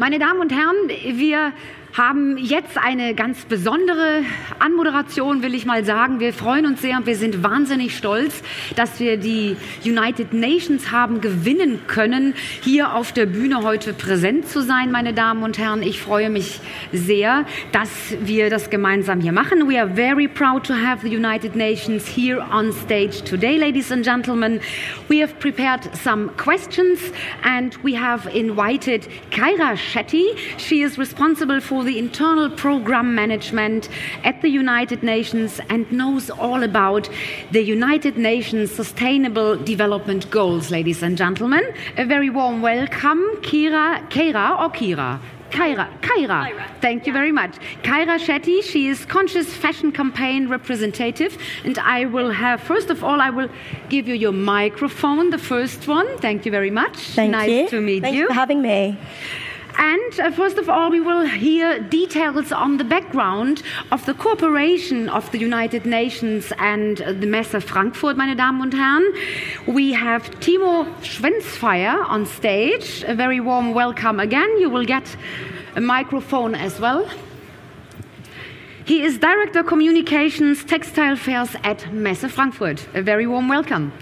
Meine Damen und Herren, wir haben jetzt eine ganz besondere Anmoderation, will ich mal sagen. Wir freuen uns sehr und wir sind wahnsinnig stolz, dass wir die United Nations haben gewinnen können, hier auf der Bühne heute präsent zu sein, meine Damen und Herren. Ich freue mich sehr, dass wir das gemeinsam hier machen. We are very proud to have the United Nations here on stage today, ladies and gentlemen. We have prepared some questions and we have invited Kaira Shetty. She is responsible for the internal program management at the United Nations and knows all about the United Nations Sustainable Development Goals, ladies and gentlemen. A very warm welcome, Kira, Kira or Kira? Kaira, Kaira. Kaira. Thank you very much. Kaira Shetty, she is Conscious Fashion Campaign representative. And I will have, first of all, I will give you your microphone, the first one. Thank you very much. Thank nice you. to meet Thank you. you for having me. And uh, first of all, we will hear details on the background of the cooperation of the United Nations and the Messe Frankfurt, meine Damen und Herren. We have Thimo Schwenzfeier on stage. A very warm welcome again. You will get a microphone as well. He is Director Communications Textile Fairs at Messe Frankfurt. A very warm welcome.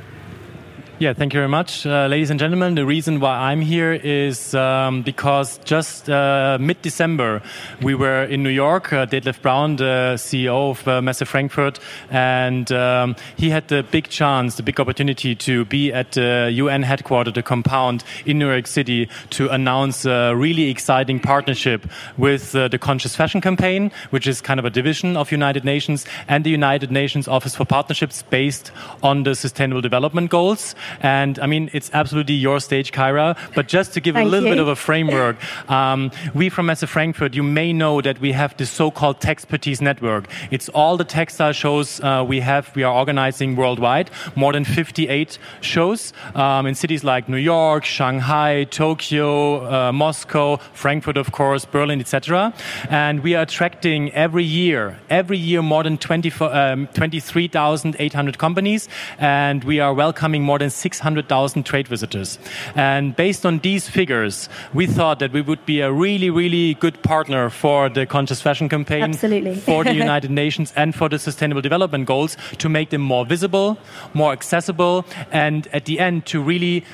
Yeah, thank you very much. Uh, ladies and gentlemen, the reason why I'm here is um, because just uh, mid December we were in New York. Uh, Detlef Braun, the CEO of uh, Messe Frankfurt, and um, he had the big chance, the big opportunity to be at the UN headquarters, the compound in New York City, to announce a really exciting partnership with uh, the Conscious Fashion Campaign, which is kind of a division of United Nations, and the United Nations Office for Partnerships based on the Sustainable Development Goals. And I mean, it's absolutely your stage, Kaira. But just to give a little you. bit of a framework, um, we from Messe Frankfurt, you may know that we have this so-called Texpertise network. It's all the textile shows uh, we have. We are organizing worldwide, more than 58 shows um, in cities like New York, Shanghai, Tokyo, uh, Moscow, Frankfurt, of course, Berlin, etc. And we are attracting every year, every year more than 20, um, 23,800 companies, and we are welcoming more than 600,000 trade visitors. And based on these figures, we thought that we would be a really, really good partner for the Conscious Fashion Campaign, Absolutely. for the United Nations, and for the Sustainable Development Goals to make them more visible, more accessible, and at the end to really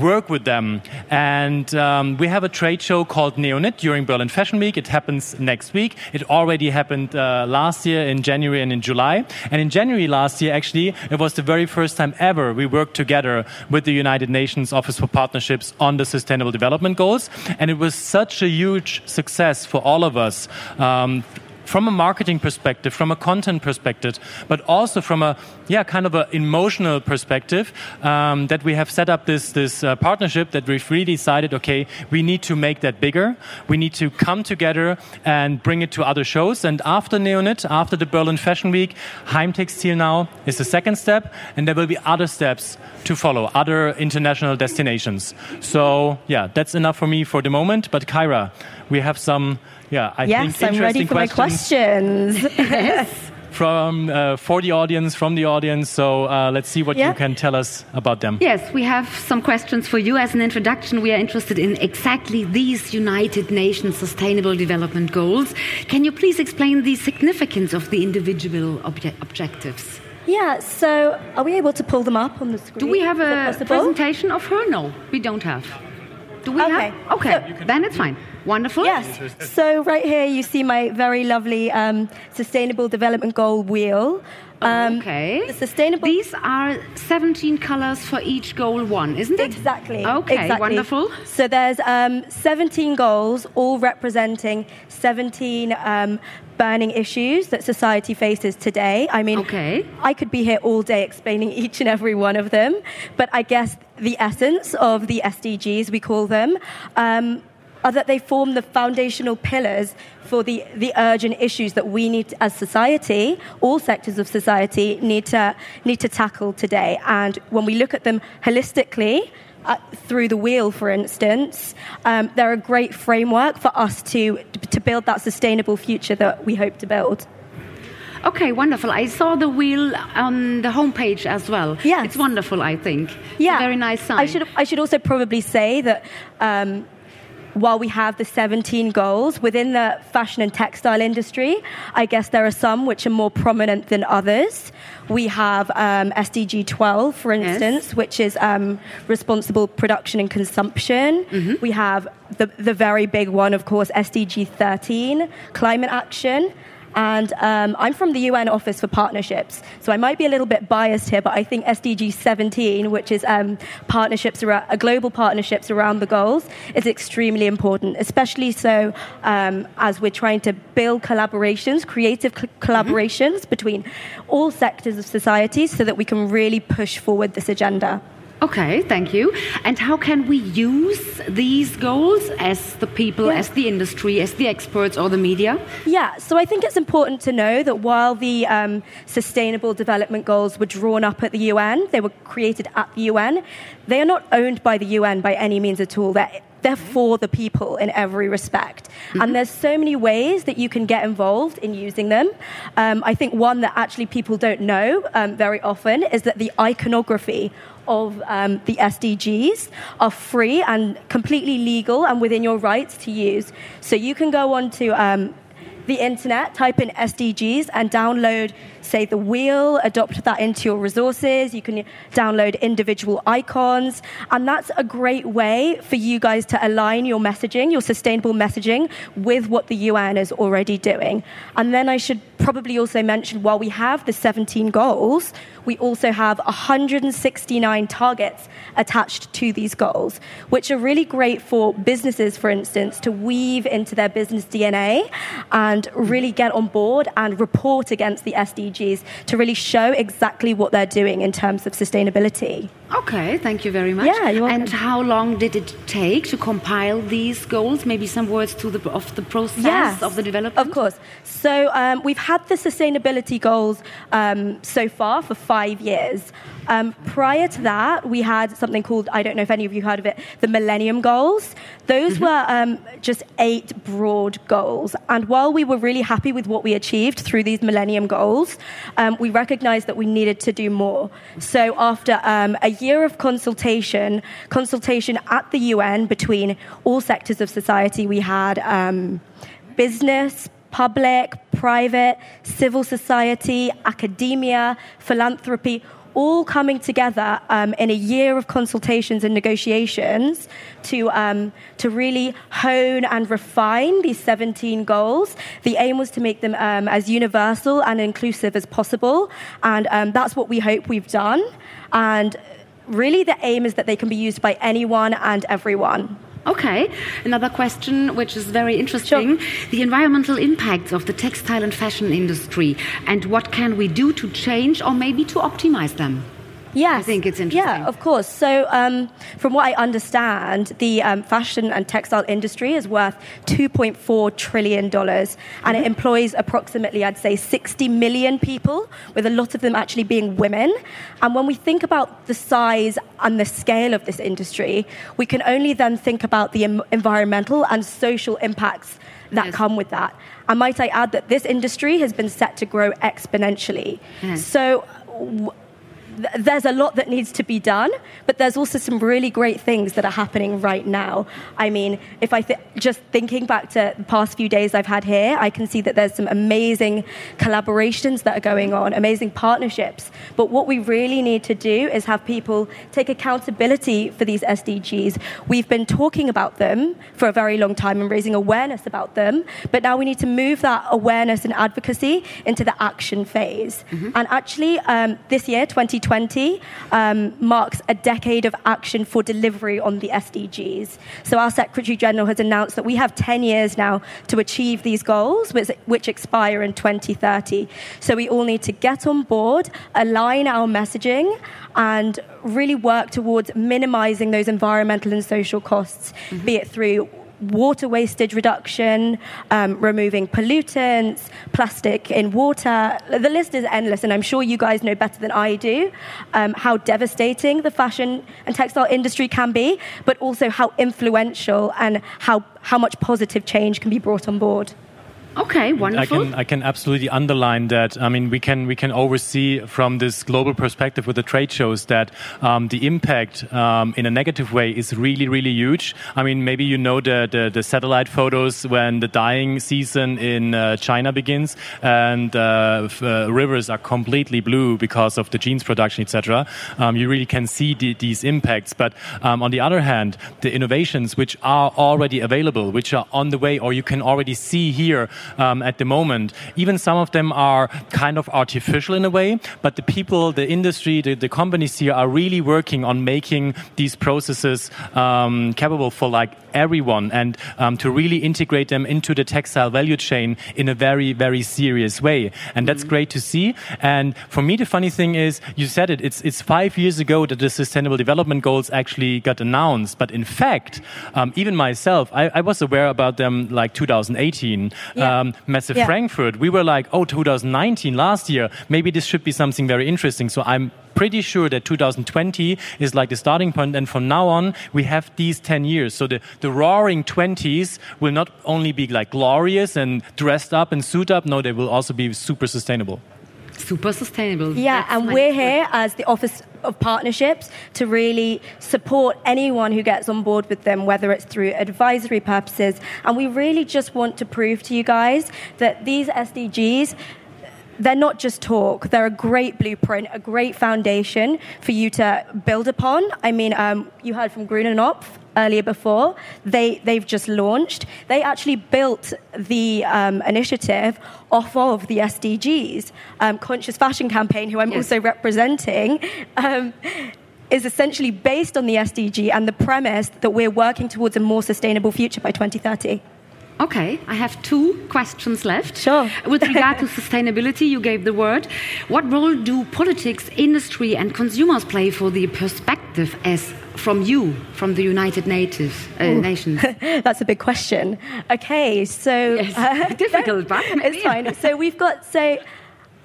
work with them. And um, we have a trade show called Neonyt during Berlin Fashion Week. It happens next week. It already happened uh, last year in January and in July. And in January last year, actually, it was the very first time ever we worked together with the United Nations Office for Partnerships on the Sustainable Development Goals. And it was such a huge success for all of us. Um, from a marketing perspective, from a content perspective, but also from a yeah kind of an emotional perspective, um, that we have set up this this uh, partnership that we've really decided, okay, we need to make that bigger. We need to come together and bring it to other shows. And after Neonyt after the Berlin Fashion Week, Heimtextil now is the second step, and there will be other steps to follow, other international destinations. So yeah, that's enough for me for the moment. But Kaira, we have some. Yeah, I yes, think I'm ready interesting for my questions questions. from uh, for the audience, from the audience. So uh, let's see what Yeah. you can tell us about them. Yes, we have some questions for you. As an introduction, we are interested in exactly these United Nations Sustainable Development Goals. Can you please explain the significance of the individual obje- objectives? yeah, so are we able to pull them up on the screen? Do we have a presentation of her? No, we don't have. Do we Okay. have? Okay, then it's fine. Wonderful. Yes. So right here you see my very lovely um, sustainable development goal wheel. Um, okay. The sustainable. These are 17 colors for each goal one, isn't it? Exactly. Okay, exactly. wonderful. So there's um, 17 goals, all representing 17 um, burning issues that society faces today. I mean, Okay. I could be here all day explaining each and every one of them, but I guess the essence of the SDGs, we call them, um, are that they form the foundational pillars for the, the urgent issues that we need as society, all sectors of society, need to, need to tackle today. And when we look at them holistically, uh, through the wheel, for instance, um, they're a great framework for us to, to build that sustainable future that we hope to build. Okay, wonderful. I saw the wheel on the homepage as well. Yeah, It's wonderful, I think. Yeah, a very nice sign. I should I should also probably say that um, while we have the 17 goals within the fashion and textile industry, I guess there are some which are more prominent than others. We have um, SDG 12, for instance, yes. which is um, responsible production and consumption. Mm-hmm. We have the, the very big one, of course, SDG 13, climate action. And um, I'm from the UN Office for Partnerships, so I might be a little bit biased here, but I think SDG 17, which is um, partnerships around, uh, global partnerships around the goals, is extremely important, especially so um, as we're trying to build collaborations, creative co- collaborations mm-hmm. between all sectors of society so that we can really push forward this agenda. Okay, thank you. And how can we use these goals as the people, yeah. as the industry, as the experts or the media? Yeah, so I think it's important to know that while the um, Sustainable Development Goals were drawn up at the UN, they were created at the UN, they are not owned by the UN by any means at all. They're they're for the people in every respect. Mm-hmm. And there's so many ways that you can get involved in using them. Um, I think one that actually people don't know um, very often is that the iconography of um, the SDGs are free and completely legal and within your rights to use. So you can go on to um, the internet, type in SDGs, and download say, the wheel, adopt that into your resources. You can download individual icons. And that's a great way for you guys to align your messaging, your sustainable messaging, with what the UN is already doing. And then I should probably also mention while we have the 17 goals, we also have 169 targets attached to these goals, which are really great for businesses, for instance, to weave into their business DNA and really get on board and report against the SDGs To really show exactly what they're doing in terms of sustainability. Okay, thank you very much. Yeah, you're And how long did it take to compile these goals? Maybe some words to the of the process yes, of the development. Of course. So um, we've had the sustainability goals um, so far for five years. Um, prior to that, we had something called, I don't know if any of you heard of it, the Millennium Goals. Those mm-hmm. were um, just eight broad goals. And while we were really happy with what we achieved through these Millennium Goals, um, we recognized that we needed to do more. So after um, a year of consultation, consultation at the UN between all sectors of society, we had um, business, public, private, civil society, academia, philanthropy, all coming together um, in a year of consultations and negotiations to, um, to really hone and refine these 17 goals. The aim was to make them um, as universal and inclusive as possible, and um, that's what we hope we've done. And really, the aim is that they can be used by anyone and everyone. Okay, another question which is very interesting sure. the environmental impacts of the textile and fashion industry, and what can we do to change or maybe to optimize them? Yes. I think it's interesting. Yeah, of course. So, um, from what I understand, the um, fashion and textile industry is worth $2.4 trillion, and mm-hmm. it employs approximately, I'd say, 60 million people, with a lot of them actually being women. And when we think about the size and the scale of this industry, we can only then think about the em- environmental and social impacts that yes. come with that. And might I add that this industry has been set to grow exponentially. Yes. So, w- there's a lot that needs to be done, but there's also some really great things that are happening right now. I mean, if I th- just thinking back to the past few days I've had here, I can see that there's some amazing collaborations that are going on, amazing partnerships. But what we really need to do is have people take accountability for these SDGs. We've been talking about them for a very long time and raising awareness about them, but now we need to move that awareness and advocacy into the action phase. Mm-hmm. And actually, um, this year, 2020, 2020 um, marks a decade of action for delivery on the SDGs. So our Secretary General has announced that we have 10 years now to achieve these goals, which, which expire in 2030. So we all need to get on board, align our messaging, and really work towards minimizing those environmental and social costs, mm-hmm. be it through water wastage reduction, um, removing pollutants, plastic in water. The list is endless, and I'm sure you guys know better than I do um, how devastating the fashion and textile industry can be, but also how influential and how, how much positive change can be brought on board. Okay, I wonderful. can I can absolutely underline that. I mean, we can we can oversee from this global perspective with the trade shows that um, the impact um, in a negative way is really really huge. I mean, maybe you know the the, the satellite photos when the dyeing season in uh, China begins and uh, uh, rivers are completely blue because of the jeans production, etc. Um, you really can see the, these impacts. But um, on the other hand, the innovations which are already available, which are on the way, or you can already see here um, at the moment. Even some of them are kind of artificial in a way, but the people, the industry, the, the companies here are really working on making these processes um, capable for like everyone and um, to really integrate them into the textile value chain in a very, very serious way. And that's great to see. And for me, the funny thing is, you said it, it's, it's five years ago that the Sustainable Development Goals actually got announced. But in fact, um, even myself, I, I was aware about them like 2018. Yeah. Um, Messe Yeah. Frankfurt, we were like, oh, 2019, last year, maybe this should be something very interesting. So I'm pretty sure that 2020 is like the starting point and from now on we have these 10 years so the, the roaring 20s will not only be like glorious and dressed up and suit up no they will also be super sustainable Super sustainable. Yeah, That's and we're here as the Office of Partnerships to really support anyone who gets on board with them, whether it's through advisory purposes. And we really just want to prove to you guys that these SDGs. They're not just talk. They're a great blueprint, a great foundation for you to build upon. I mean, um, you heard from Grüner Knopf earlier before. They, they've just launched. They actually built the um, initiative off of the SDGs. Um, Conscious Fashion Campaign, who I'm Yes. also representing, um, is essentially based on the SDG and the premise that we're working towards a more sustainable future by 2030. Okay, I have two questions left. Sure. With regard to sustainability, you gave the word. What role do politics, industry, and consumers play for the perspective as from you, from the United Native, uh, Nations? That's a big question. Okay, so Yes, difficult, but maybe. it's fine. So we've got so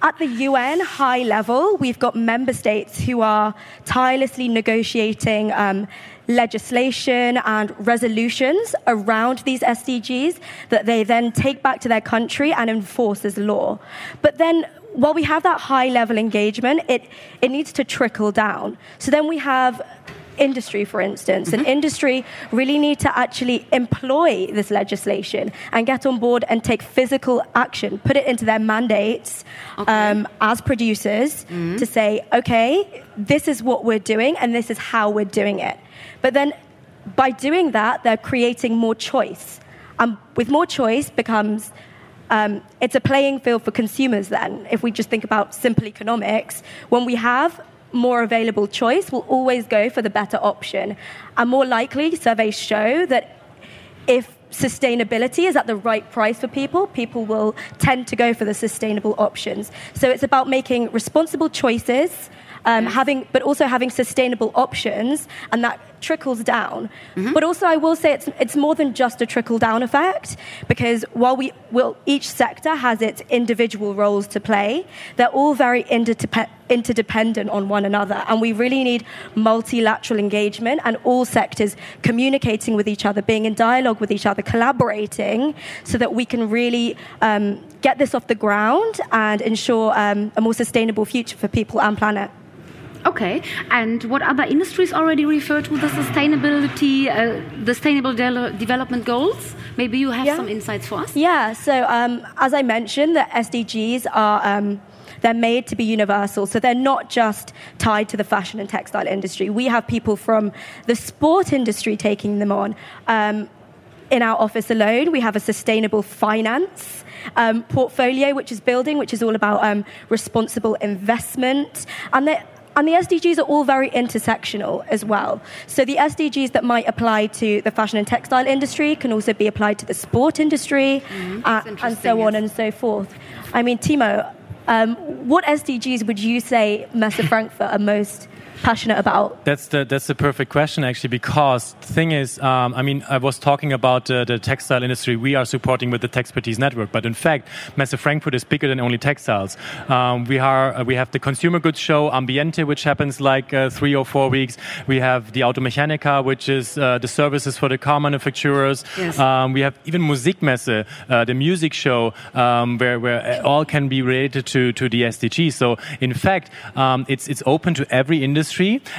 at the UN high level, we've got member states who are tirelessly negotiating um, legislation and resolutions around these SDGs that they then take back to their country and enforce as law. But then while we have that high level engagement, it, it needs to trickle down. So then we have industry, for instance, and industry really need to actually employ this legislation and get on board and take physical action, put it into their mandates um, as producers to say, okay, this is what we're doing and this is how we're doing it. But then by doing that, they're creating more choice. And with more choice becomes um, it's a playing field for consumers then. If we just think about simple economics, when we have more available choice, we'll always go for the better option. And more likely, surveys show that if sustainability is at the right price for people, people will tend to go for the sustainable options. So it's about making responsible choices, um, having, but also having sustainable options, and that trickles down. But also, I will say it's, it's more than just a trickle down effect, because while we will, each sector has its individual roles to play, they're all very interdep- interdependent on one another, and we really need multilateral engagement and all sectors communicating with each other, being in dialogue with each other, collaborating, so that we can really um, get this off the ground and ensure um, a more sustainable future for people and planet. Okay, and what other industries already refer to the sustainability, uh, the sustainable de- development goals? Maybe you have Yeah. some insights for us. Yeah, so um, as I mentioned, the SDGs are. Um, they're made to be universal, so they're not just tied to the fashion and textile industry. We have people from the sport industry taking them on. Um, in our office alone, we have a sustainable finance um, portfolio, which is building, which is all about um, responsible investment. And and the SDGs are all very intersectional as well. So the SDGs that might apply to the fashion and textile industry can also be applied to the sport industry uh, and so on and so forth. I mean, Thimo, Um, what SDGs would you say Messe Frankfurt are most passionate about? That's the that's the perfect question actually because the thing is, um, I mean, I was talking about uh, the textile industry. We are supporting with the Texpertise network, but in fact, Messe Frankfurt is bigger than only textiles. Um, we are uh, we have the consumer goods show Ambiente, which happens like uh, three or four weeks. We have the Automechanika, which is uh, the services for the car manufacturers. Yes. Um, we have even Musikmesse, uh, the music show, um, where where all can be related to to the SDG. So in fact, um, it's it's open to every industry,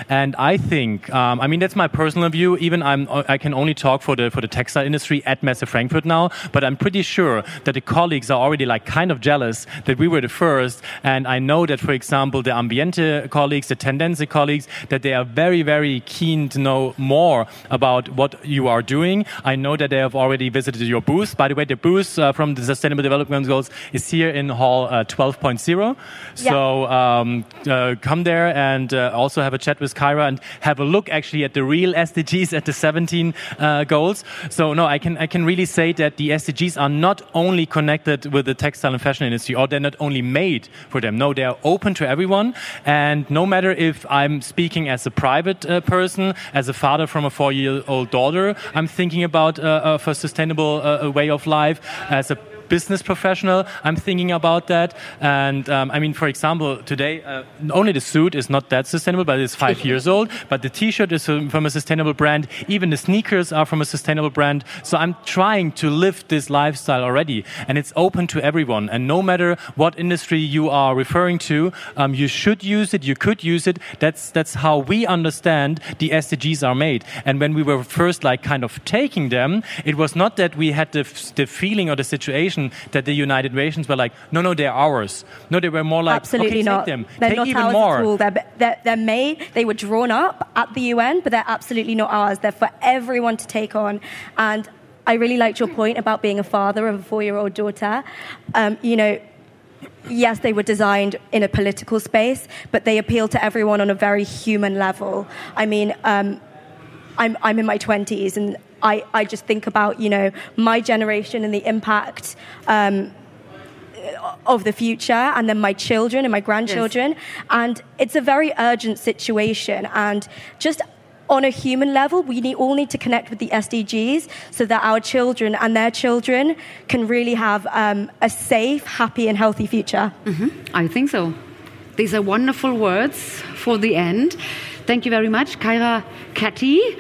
and I think, um, I mean, that's my personal view. Even I'm I can only talk for the for the textile industry at Messe Frankfurt now, but I'm pretty sure that the colleagues are already like kind of jealous that we were the first, and I know that, for example, the Ambiente colleagues, the Tendence colleagues, that they are very very keen to know more about what you are doing. I know that they have already visited your booth. By the way, the booth uh, from the Sustainable Development Goals is here in Hall uh, 12.0. So um, uh, come there and uh, have a chat with Kaira and have a look actually at the real SDGs at the 17 uh, goals. So no, I can I can really say that the SDGs are not only connected with the textile and fashion industry, or they're not only made for them. No, they are open to everyone. And no matter if I'm speaking as a private uh, person, as a father from a four-year-old daughter, I'm thinking about uh, uh, for sustainable uh, way of life as a business professional, I'm thinking about that. And um, I mean, for example, today, uh, only the suit is not that sustainable, but it's five years old. But the T-shirt is um, from a sustainable brand. Even the sneakers are from a sustainable brand. So I'm trying to live this lifestyle already, and it's open to everyone. And no matter what industry you are referring to, um, you should use it. You could use it. That's that's how we understand the SDGs are made. And when we were first like kind of taking them, it was not that we had the, the feeling or the situation that the United Nations were like, no, no, they're ours. No, they were more like, Absolutely okay, not. take them, They're take not even ours more. at all. They're, they're, they're made, they were drawn up at the UN, but they're absolutely not ours. They're for everyone to take on. And I really liked your point about being a father of a four year old daughter. Um, you know, yes, they were designed in a political space, but they appeal to everyone on a very human level. I mean, um, I'm, I'm in my 20s and I, I just think about, you know, my generation and the impact um, of the future and then my children and my grandchildren. And it's a very urgent situation. And just on a human level, we need, all need to connect with the SDGs so that our children and their children can really have um, a safe, happy, and healthy future. I think so. These are wonderful words for the end. Thank you very much, Kaira Shetty.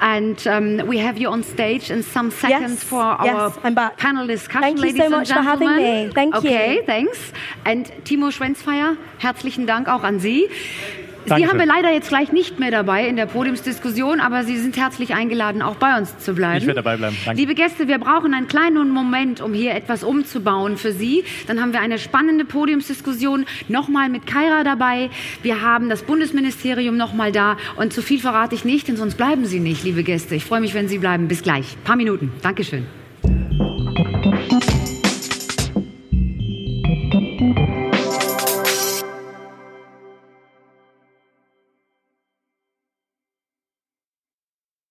And um, we have you on stage in some seconds Yes, for our yes, I'm back. panel discussion, Thank you ladies so and much for having me. Thank you. okay, thanks. And Thimo Schwenzfeier, herzlichen Dank auch an Sie. Sie Dankeschön. haben wir leider jetzt gleich nicht mehr dabei in der Podiumsdiskussion, aber Sie sind herzlich eingeladen, auch bei uns zu bleiben. Ich werde dabei bleiben. Danke. Liebe Gäste, wir brauchen einen kleinen Moment, um hier etwas umzubauen für Sie. Dann haben wir eine spannende Podiumsdiskussion nochmal mit Kaira dabei. Wir haben das Bundesministerium nochmal da. Und zu viel verrate ich nicht, denn sonst bleiben Sie nicht, liebe Gäste. Ich freue mich, wenn Sie bleiben. Bis gleich. Ein paar Minuten. Dankeschön.